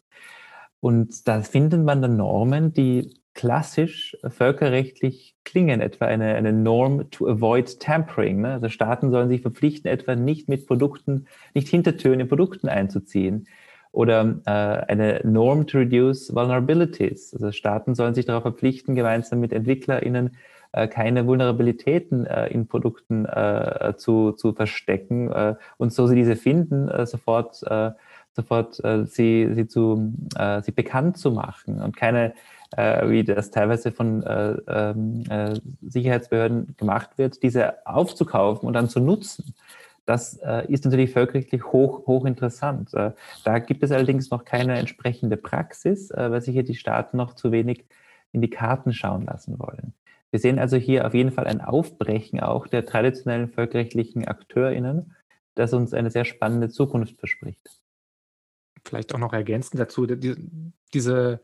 Und da findet man dann Normen, die klassisch völkerrechtlich klingen, etwa eine, eine Norm to avoid tampering. Ne? Also Staaten sollen sich verpflichten, etwa nicht mit Produkten, nicht Hintertüren in Produkten einzuziehen oder äh, eine Norm to reduce vulnerabilities. Also Staaten sollen sich darauf verpflichten, gemeinsam mit EntwicklerInnen äh, keine Vulnerabilitäten äh, in Produkten äh, zu, zu verstecken äh, und so sie diese finden, äh, sofort, äh, sofort äh, sie, sie, zu, äh, sie bekannt zu machen und keine äh, wie das teilweise von äh, ähm, äh, Sicherheitsbehörden gemacht wird, diese aufzukaufen und dann zu nutzen. Das äh, ist natürlich völkerrechtlich hoch, hochinteressant. Äh, da gibt es allerdings noch keine entsprechende Praxis, äh, weil sich hier die Staaten noch zu wenig in die Karten schauen lassen wollen. Wir sehen also hier auf jeden Fall ein Aufbrechen auch der traditionellen völkerrechtlichen AkteurInnen, das uns eine sehr spannende Zukunft verspricht. Vielleicht auch noch ergänzend dazu, die, diese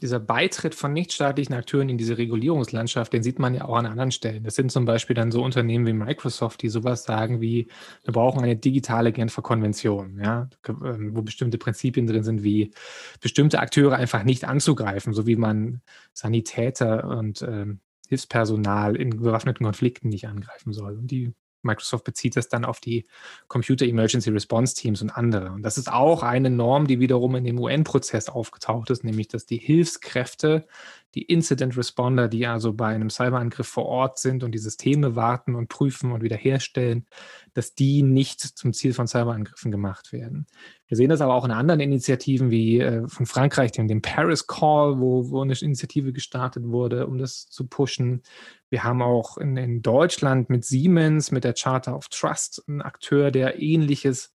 dieser Beitritt von nichtstaatlichen Akteuren in diese Regulierungslandschaft, den sieht man ja auch an anderen Stellen. Das sind zum Beispiel dann so Unternehmen wie Microsoft, die sowas sagen wie, wir brauchen eine digitale Genfer-Konvention, ja, ähm, wo bestimmte Prinzipien drin sind, wie bestimmte Akteure einfach nicht anzugreifen, so wie man Sanitäter und ähm, Hilfspersonal in bewaffneten Konflikten nicht angreifen soll. Und die Microsoft bezieht das dann auf die Computer Emergency Response Teams und andere. Und das ist auch eine Norm, die wiederum in dem UN-Prozess aufgetaucht ist, nämlich dass die Hilfskräfte die Incident Responder, die also bei einem Cyberangriff vor Ort sind und die Systeme warten und prüfen und wiederherstellen, dass die nicht zum Ziel von Cyberangriffen gemacht werden. Wir sehen das aber auch in anderen Initiativen wie äh, von Frankreich, dem, Paris Call, wo, eine Initiative gestartet wurde, um das zu pushen. Wir haben auch in, in Deutschland mit Siemens, mit der Charter of Trust, einen Akteur, der ähnliches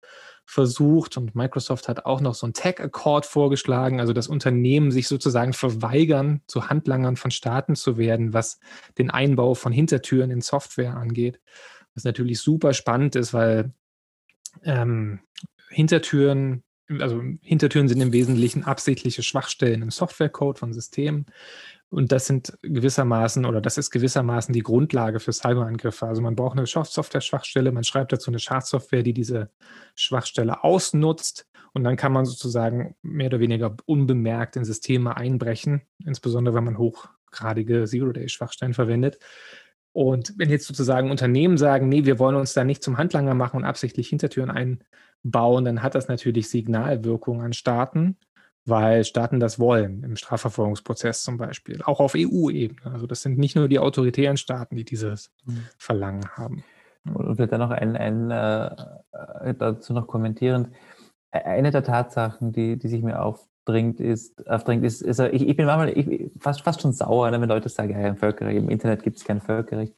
versucht und Microsoft hat auch noch so ein Tech Accord vorgeschlagen, also dass Unternehmen sich sozusagen verweigern, zu Handlangern von Staaten zu werden, was den Einbau von Hintertüren in Software angeht. Was natürlich super spannend ist, weil ähm, Hintertüren, also Hintertüren sind im Wesentlichen absichtliche Schwachstellen im Softwarecode von Systemen. Und das sind gewissermaßen, oder das ist gewissermaßen die Grundlage für Cyberangriffe. Also man braucht eine Software-Schwachstelle, man schreibt dazu eine Schadsoftware, die diese Schwachstelle ausnutzt. Und dann kann man sozusagen mehr oder weniger unbemerkt in Systeme einbrechen, insbesondere wenn man hoch hochgradige Zero-Day-Schwachstellen verwendet. Und wenn jetzt sozusagen Unternehmen sagen, nee, wir wollen uns da nicht zum Handlanger machen und absichtlich Hintertüren einbauen, dann hat das natürlich Signalwirkung an Staaten, weil Staaten das wollen, im Strafverfolgungsprozess zum Beispiel, auch auf EU-Ebene. Also das sind nicht nur die autoritären Staaten, die dieses mhm. Verlangen haben. Und vielleicht dann noch ein, ein äh, dazu noch kommentierend. Eine der Tatsachen, die, die sich mir aufdringt, ist, aufdringt, ist, ist ich, ich bin manchmal ich, fast, fast schon sauer, ne, wenn Leute sagen, ja, im Völkerrecht, im Internet gibt es kein Völkerrecht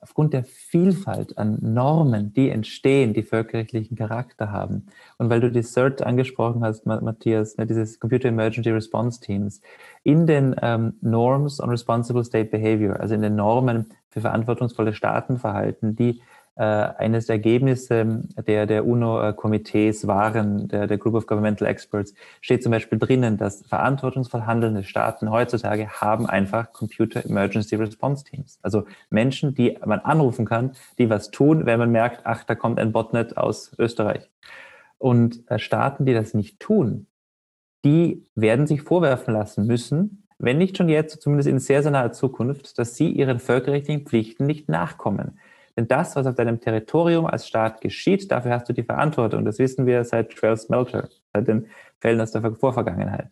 aufgrund der Vielfalt an Normen, die entstehen, die völkerrechtlichen Charakter haben. Und weil du die CERT angesprochen hast, Matthias, ne, dieses Computer Emergency Response Teams, in den ähm, Norms on Responsible State Behavior, also in den Normen für verantwortungsvolle Staatenverhalten, die eines der Ergebnisse der, der UNO-Komitees waren, der, der Group of Governmental Experts, steht zum Beispiel drinnen, dass verantwortungsvoll handelnde Staaten heutzutage haben einfach Computer Emergency Response Teams. Also Menschen, die man anrufen kann, die was tun, wenn man merkt, ach, da kommt ein Botnet aus Österreich. Und äh, Staaten, die das nicht tun, die werden sich vorwerfen lassen müssen, wenn nicht schon jetzt, zumindest in sehr, sehr naher Zukunft, dass sie ihren völkerrechtlichen Pflichten nicht nachkommen. Denn das, was auf deinem Territorium als Staat geschieht, dafür hast du die Verantwortung. Das wissen wir seit Trails Melcher, seit den Fällen aus der Vorvergangenheit.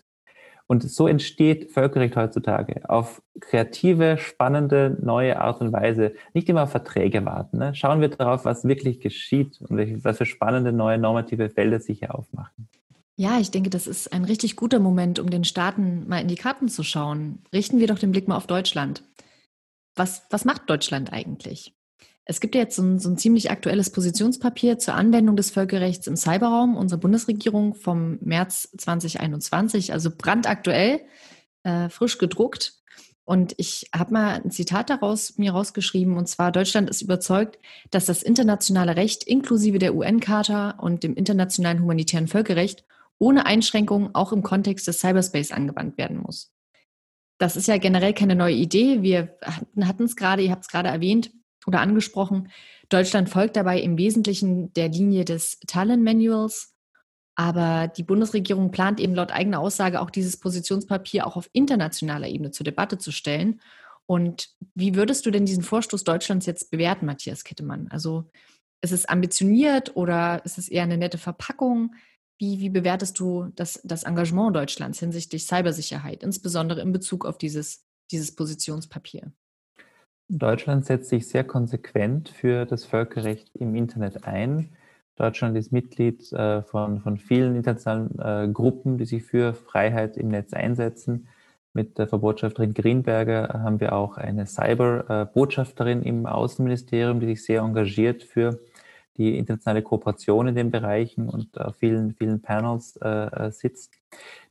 Und so entsteht Völkerrecht heutzutage auf kreative, spannende, neue Art und Weise. Nicht immer auf Verträge warten. Ne? Schauen wir darauf, was wirklich geschieht und was für spannende neue normative Felder sich hier aufmachen. Ja, ich denke, das ist ein richtig guter Moment, um den Staaten mal in die Karten zu schauen. Richten wir doch den Blick mal auf Deutschland. Was, was macht Deutschland eigentlich? Es gibt ja jetzt so ein, so ein, ziemlich aktuelles Positionspapier zur Anwendung des Völkerrechts im Cyberraum unserer Bundesregierung vom März 2021, also brandaktuell, äh, frisch gedruckt. Und ich habe mal ein Zitat daraus mir rausgeschrieben, und zwar Deutschland ist überzeugt, dass das internationale Recht inklusive der UN-Charta und dem internationalen humanitären Völkerrecht ohne Einschränkungen auch im Kontext des Cyberspace angewandt werden muss. Das ist ja generell keine neue Idee. Wir hatten es gerade, ihr habt es gerade erwähnt, oder angesprochen. Deutschland folgt dabei im Wesentlichen der Linie des Talent Manuals. Aber die Bundesregierung plant eben laut eigener Aussage auch dieses Positionspapier auch auf internationaler Ebene zur Debatte zu stellen. Und wie würdest du denn diesen Vorstoß Deutschlands jetzt bewerten, Matthias Kettemann? Also ist es ambitioniert oder ist es eher eine nette Verpackung? Wie, wie bewertest du das, das Engagement Deutschlands hinsichtlich Cybersicherheit, insbesondere in Bezug auf dieses, dieses Positionspapier? Deutschland setzt sich sehr konsequent für das Völkerrecht im Internet ein. Deutschland ist Mitglied äh, von, von vielen internationalen äh, Gruppen, die sich für Freiheit im Netz einsetzen. Mit der Verbotschafterin Greenberger haben wir auch eine Cyber-Botschafterin im Außenministerium, die sich sehr engagiert für die internationale Kooperation in den Bereichen und auf vielen, vielen Panels äh, sitzt.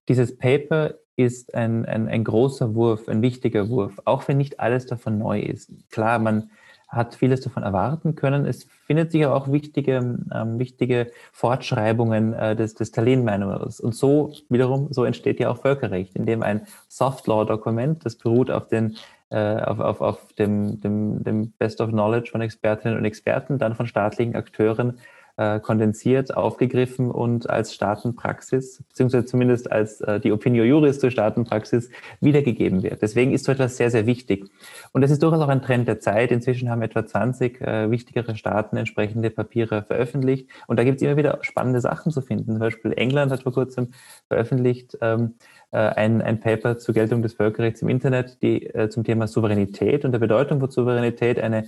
Dieses Paper ist ein, ein, ein großer Wurf, ein wichtiger Wurf, auch wenn nicht alles davon neu ist. Klar, man hat vieles davon erwarten können. Es findet sich aber auch wichtige, ähm, wichtige Fortschreibungen äh, des, des Tallinn-Manuals. Und so wiederum, so entsteht ja auch Völkerrecht, indem ein Soft-Law-Dokument, das beruht auf, den, äh, auf, auf, auf dem, dem, dem Best of Knowledge von Expertinnen und Experten, dann von staatlichen Akteuren äh, kondensiert, aufgegriffen und als Staatenpraxis, beziehungsweise zumindest als äh, die Opinio Juris zur Staatenpraxis wiedergegeben wird. Deswegen ist so etwas sehr, sehr wichtig. Und das ist durchaus auch ein Trend der Zeit. Inzwischen haben etwa 20 äh, wichtigere Staaten entsprechende Papiere veröffentlicht. Und da gibt es immer wieder spannende Sachen zu finden. Zum Beispiel England hat vor kurzem veröffentlicht, ähm, äh, ein, ein Paper zur Geltung des Völkerrechts im Internet, die äh, zum Thema Souveränität und der Bedeutung von Souveränität eine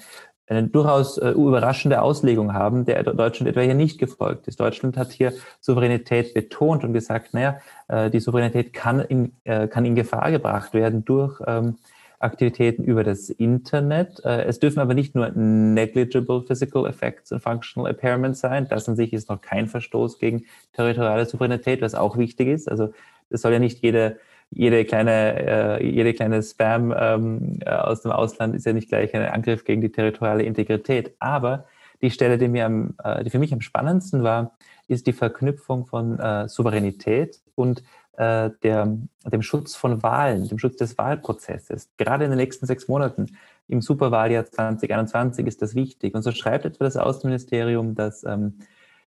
eine durchaus äh, überraschende Auslegung haben, der Deutschland etwa hier nicht gefolgt ist. Deutschland hat hier Souveränität betont und gesagt, naja, äh, die Souveränität kann in, äh, kann in Gefahr gebracht werden durch ähm, Aktivitäten über das Internet. Es dürfen aber nicht nur negligible physical effects und functional impairments sein. Das an sich ist noch kein Verstoß gegen territoriale Souveränität, was auch wichtig ist. Also es soll ja nicht jede jede kleine, äh, jede kleine Spam ähm, äh, aus dem Ausland ist ja nicht gleich ein Angriff gegen die territoriale Integrität. Aber die Stelle, die, mir am, äh, die für mich am spannendsten war, ist die Verknüpfung von äh, Souveränität und äh, der, dem Schutz von Wahlen, dem Schutz des Wahlprozesses. Gerade in den nächsten sechs Monaten im Superwahljahr 2021 ist das wichtig. Und so schreibt etwa das Außenministerium, dass ähm,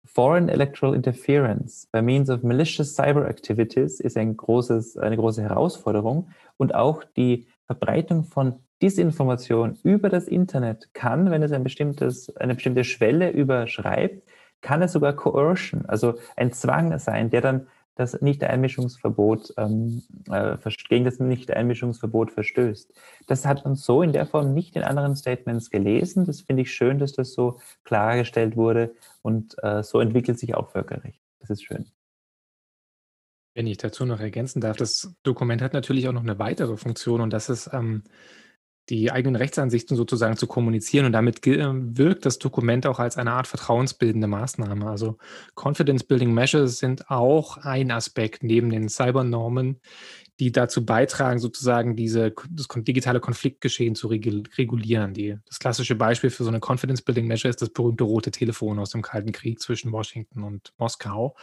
Foreign electoral interference by means of malicious cyber activities ist ein großes, eine große Herausforderung und auch die Verbreitung von Disinformation über das Internet kann, wenn es ein bestimmtes, eine bestimmte Schwelle überschreibt, kann es sogar Coercion, also ein Zwang sein, der dann das Nicht-Einmischungsverbot ähm, äh, gegen das Nicht-Einmischungsverbot verstößt. Das hat man so in der Form nicht in anderen Statements gelesen. Das finde ich schön, dass das so klargestellt wurde und äh, so entwickelt sich auch Völkerrecht. Das ist schön. Wenn ich dazu noch ergänzen darf, das Dokument hat natürlich auch noch eine weitere Funktion und das ist ähm, die eigenen Rechtsansichten sozusagen zu kommunizieren und damit ähm, wirkt das Dokument auch als eine Art vertrauensbildende Maßnahme. Also Confidence Building Measures sind auch ein Aspekt neben den Cybernormen, die dazu beitragen, sozusagen diese, das digitale Konfliktgeschehen zu regulieren. Die, das klassische Beispiel für so eine Confidence Building Measure ist das berühmte rote Telefon aus dem Kalten Krieg zwischen Washington und Moskau.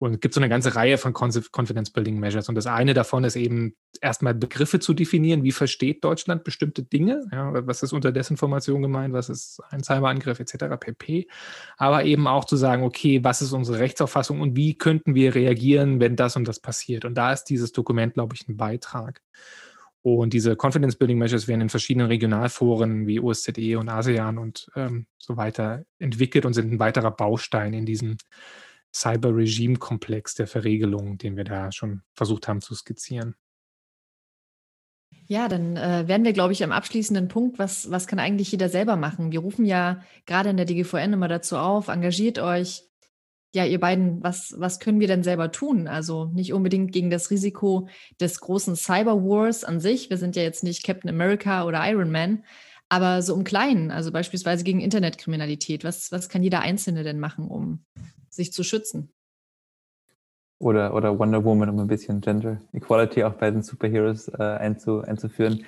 Und es gibt so eine ganze Reihe von Confidence Building Measures. Und das eine davon ist eben erstmal Begriffe zu definieren. Wie versteht Deutschland bestimmte Dinge? Ja, was ist unter Desinformation gemeint? Was ist ein Cyberangriff etc. pp. Aber eben auch zu sagen, okay, was ist unsere Rechtsauffassung und wie könnten wir reagieren, wenn das und das passiert? Und da ist dieses Dokument, glaube ich, ein Beitrag. Und diese Confidence Building Measures werden in verschiedenen Regionalforen wie OSZE und ASEAN und ähm, so weiter entwickelt und sind ein weiterer Baustein in diesem Cyber-Regime-Komplex der Verregelung, den wir da schon versucht haben zu skizzieren. Ja, dann äh, werden wir, glaube ich, am abschließenden Punkt, was, was kann eigentlich jeder selber machen? Wir rufen ja gerade in der DGVN immer dazu auf, engagiert euch. Ja, ihr beiden, was, was können wir denn selber tun? Also nicht unbedingt gegen das Risiko des großen Cyber Wars an sich. Wir sind ja jetzt nicht Captain America oder Iron Man, aber so im Kleinen, also beispielsweise gegen Internetkriminalität. Was, was kann jeder Einzelne denn machen, um sich zu schützen. Oder, oder Wonder Woman, um ein bisschen Gender Equality auch bei den Superheroes äh, einzu, einzuführen.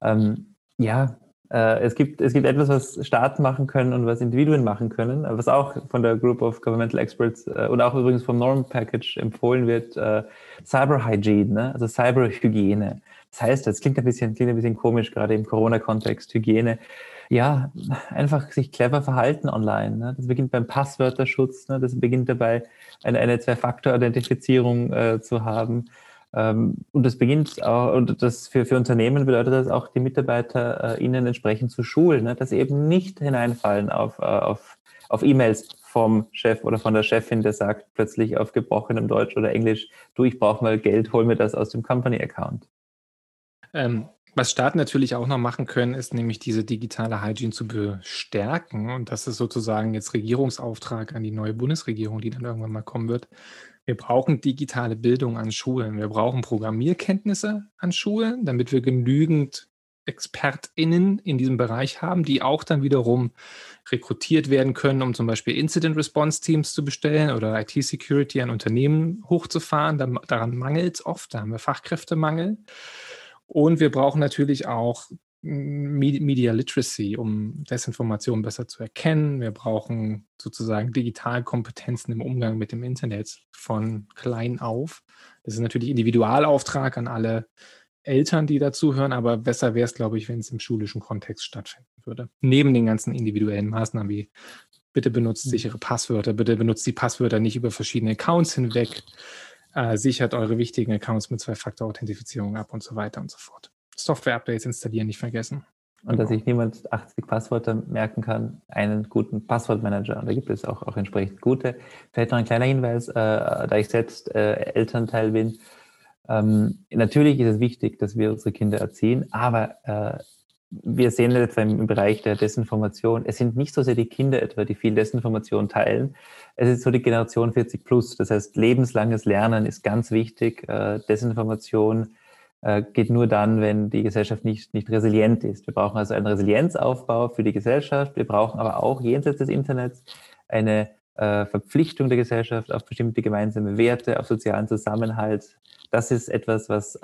Ähm, ja, äh, es, gibt, es gibt etwas, was Staaten machen können und was Individuen machen können, was auch von der Group of Governmental Experts äh, und auch übrigens vom Norm Package empfohlen wird, äh, Cyber Hygiene, ne? also Cyberhygiene. Das heißt, das klingt ein bisschen, klingt ein bisschen komisch, gerade im Corona-Kontext, Hygiene ja, einfach sich clever verhalten online. Ne? Das beginnt beim Passwörterschutz, ne? das beginnt dabei, eine, eine Zwei-Faktor-Identifizierung äh, zu haben. Ähm, und das beginnt auch, und das für, für Unternehmen bedeutet das auch, die Mitarbeiter äh, ihnen entsprechend zu schulen, ne? dass sie eben nicht hineinfallen auf, äh, auf, auf E-Mails vom Chef oder von der Chefin, der sagt plötzlich auf gebrochenem Deutsch oder Englisch, du, ich brauche mal Geld, hol mir das aus dem Company-Account. Ähm, was Staaten natürlich auch noch machen können, ist nämlich diese digitale Hygiene zu bestärken. Und das ist sozusagen jetzt Regierungsauftrag an die neue Bundesregierung, die dann irgendwann mal kommen wird. Wir brauchen digitale Bildung an Schulen. Wir brauchen Programmierkenntnisse an Schulen, damit wir genügend ExpertInnen in diesem Bereich haben, die auch dann wiederum rekrutiert werden können, um zum Beispiel Incident Response Teams zu bestellen oder IT-Security an Unternehmen hochzufahren. daran mangelt es oft, da haben wir Fachkräftemangel. Und wir brauchen natürlich auch Media Literacy, um Desinformation besser zu erkennen. Wir brauchen sozusagen Digitalkompetenzen im Umgang mit dem Internet von klein auf. Das ist natürlich Individualauftrag an alle Eltern, die dazuhören, aber besser wäre es, glaube ich, wenn es im schulischen Kontext stattfinden würde. Neben den ganzen individuellen Maßnahmen wie bitte benutzt mhm. sichere Passwörter, bitte benutzt die Passwörter nicht über verschiedene Accounts hinweg, äh, sichert eure wichtigen Accounts mit Zwei-Faktor-Authentifizierung ab und so weiter und so fort. Software-Updates installieren nicht vergessen. Und dass sich niemand 80 Passwörter merken kann, einen guten Passwortmanager. Und da gibt es auch, auch entsprechend gute. Vielleicht noch ein kleiner Hinweis, äh, da ich selbst äh, Elternteil bin. Ähm, natürlich ist es wichtig, dass wir unsere Kinder erziehen, aber äh, wir sehen etwa im Bereich der Desinformation, es sind nicht so sehr die Kinder etwa, die viel Desinformation teilen. Es ist so die Generation 40 plus. Das heißt, lebenslanges Lernen ist ganz wichtig. Äh, Desinformation äh, geht nur dann, wenn die Gesellschaft nicht, nicht resilient ist. Wir brauchen also einen Resilienzaufbau für die Gesellschaft. Wir brauchen aber auch jenseits des Internets eine äh, Verpflichtung der Gesellschaft auf bestimmte gemeinsame Werte, auf sozialen Zusammenhalt. Das ist etwas, was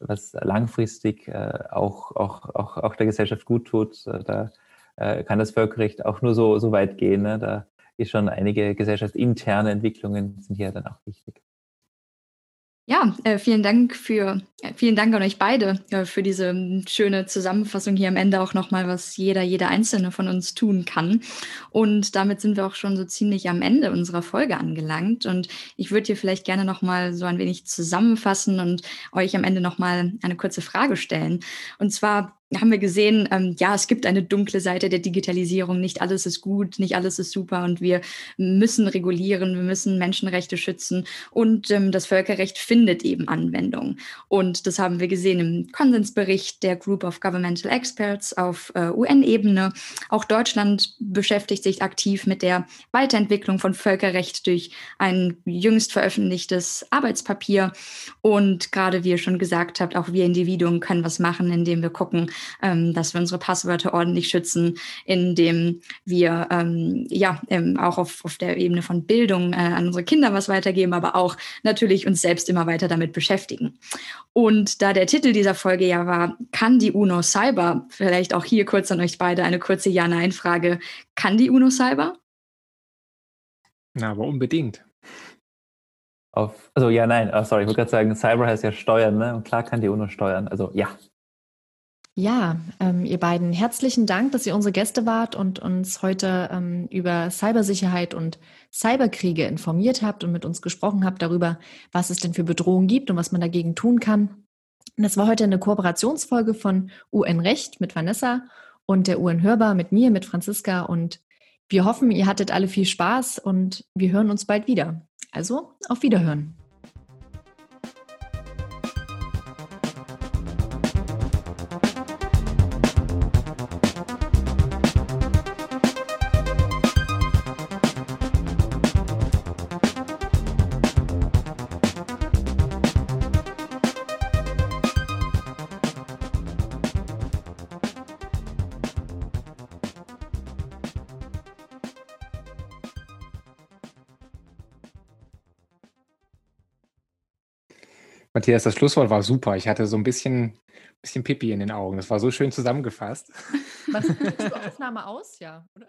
was langfristig äh, auch, auch, auch, auch der Gesellschaft gut tut. Äh, da äh, kann das Völkerrecht auch nur so, so weit gehen. Ne? Da ist schon einige gesellschaftsinterne Entwicklungen sind hier dann auch wichtig. Ja, äh, vielen Dank für äh, vielen Dank an euch beide äh, für diese ähm, schöne Zusammenfassung hier am Ende auch nochmal, was jeder, jeder einzelne von uns tun kann. Und damit sind wir auch schon so ziemlich am Ende unserer Folge angelangt. Und ich würde hier vielleicht gerne nochmal so ein wenig zusammenfassen und euch am Ende nochmal eine kurze Frage stellen. Und zwar haben wir gesehen, ähm, ja, es gibt eine dunkle Seite der Digitalisierung. Nicht alles ist gut, nicht alles ist super und wir müssen regulieren, wir müssen Menschenrechte schützen und ähm, das Völkerrecht findet eben Anwendung. Und das haben wir gesehen im Konsensbericht der Group of Governmental Experts auf äh, UN-Ebene. Auch Deutschland beschäftigt sich aktiv mit der Weiterentwicklung von Völkerrecht durch ein jüngst veröffentlichtes Arbeitspapier. Und gerade wie ihr schon gesagt habt, auch wir Individuen können was machen, indem wir gucken, ähm, dass wir unsere Passwörter ordentlich schützen, indem wir ähm, ja ähm, auch auf, auf der Ebene von Bildung äh, an unsere Kinder was weitergeben, aber auch natürlich uns selbst immer weiter damit beschäftigen. Und da der Titel dieser Folge ja war, kann die UNO Cyber? Vielleicht auch hier kurz an euch beide eine kurze Ja-Nein-Frage. Kann die UNO Cyber? Na, aber unbedingt. Auf, also ja, nein, oh, sorry, ich wollte gerade sagen, Cyber heißt ja steuern, ne? Und klar kann die UNO steuern. Also ja. Ja, ähm, ihr beiden, herzlichen Dank, dass ihr unsere Gäste wart und uns heute ähm, über Cybersicherheit und Cyberkriege informiert habt und mit uns gesprochen habt darüber, was es denn für Bedrohungen gibt und was man dagegen tun kann. Das war heute eine Kooperationsfolge von UN Recht mit Vanessa und der UN Hörbar mit mir, mit Franziska. Und wir hoffen, ihr hattet alle viel Spaß und wir hören uns bald wieder. Also auf Wiederhören. Matthias, das Schlusswort war super. Ich hatte so ein bisschen, bisschen Pipi in den Augen. Das war so schön zusammengefasst. Was, Aufnahme aus? Ja, oder?